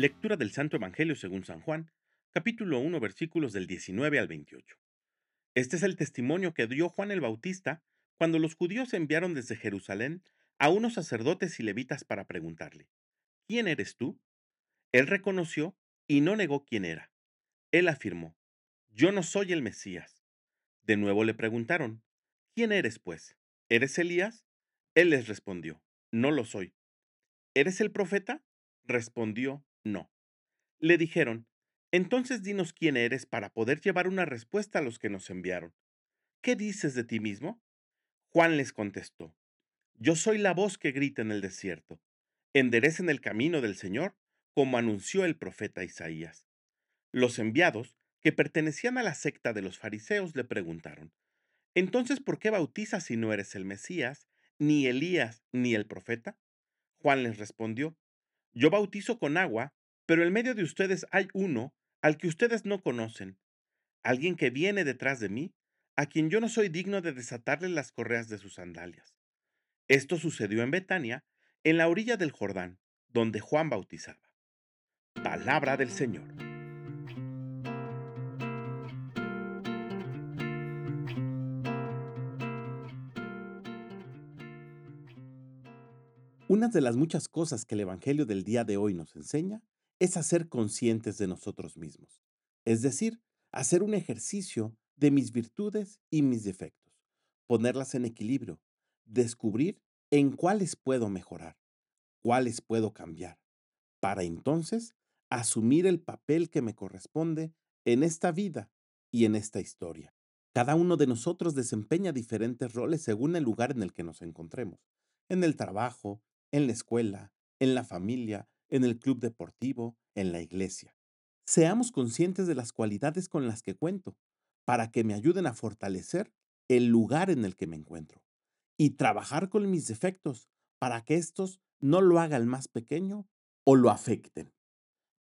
Lectura del Santo Evangelio según San Juan, capítulo 1, versículos del 19 al 28. Este es el testimonio que dio Juan el Bautista cuando los judíos enviaron desde Jerusalén a unos sacerdotes y levitas para preguntarle, ¿quién eres tú? Él reconoció y no negó quién era. Él afirmó, yo no soy el Mesías. De nuevo le preguntaron, ¿quién eres pues? ¿Eres Elías? Él les respondió, no lo soy. ¿Eres el profeta? Respondió, no. Le dijeron, entonces dinos quién eres para poder llevar una respuesta a los que nos enviaron. ¿Qué dices de ti mismo? Juan les contestó, yo soy la voz que grita en el desierto. Enderecen el camino del Señor, como anunció el profeta Isaías. Los enviados, que pertenecían a la secta de los fariseos, le preguntaron, entonces, ¿por qué bautizas si no eres el Mesías, ni Elías, ni el profeta? Juan les respondió, yo bautizo con agua, pero en medio de ustedes hay uno al que ustedes no conocen, alguien que viene detrás de mí, a quien yo no soy digno de desatarle las correas de sus sandalias. Esto sucedió en Betania, en la orilla del Jordán, donde Juan bautizaba. Palabra del Señor. Una de las muchas cosas que el Evangelio del día de hoy nos enseña es a ser conscientes de nosotros mismos, es decir, hacer un ejercicio de mis virtudes y mis defectos, ponerlas en equilibrio, descubrir en cuáles puedo mejorar, cuáles puedo cambiar, para entonces asumir el papel que me corresponde en esta vida y en esta historia. Cada uno de nosotros desempeña diferentes roles según el lugar en el que nos encontremos, en el trabajo, en la escuela, en la familia, en el club deportivo, en la iglesia. Seamos conscientes de las cualidades con las que cuento, para que me ayuden a fortalecer el lugar en el que me encuentro, y trabajar con mis defectos para que estos no lo hagan más pequeño o lo afecten.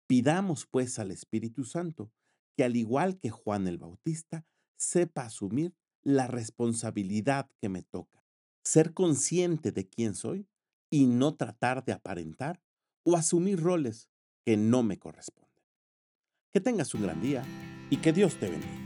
Pidamos pues al Espíritu Santo que al igual que Juan el Bautista, sepa asumir la responsabilidad que me toca, ser consciente de quién soy y no tratar de aparentar o asumir roles que no me corresponden. Que tengas un gran día y que Dios te bendiga.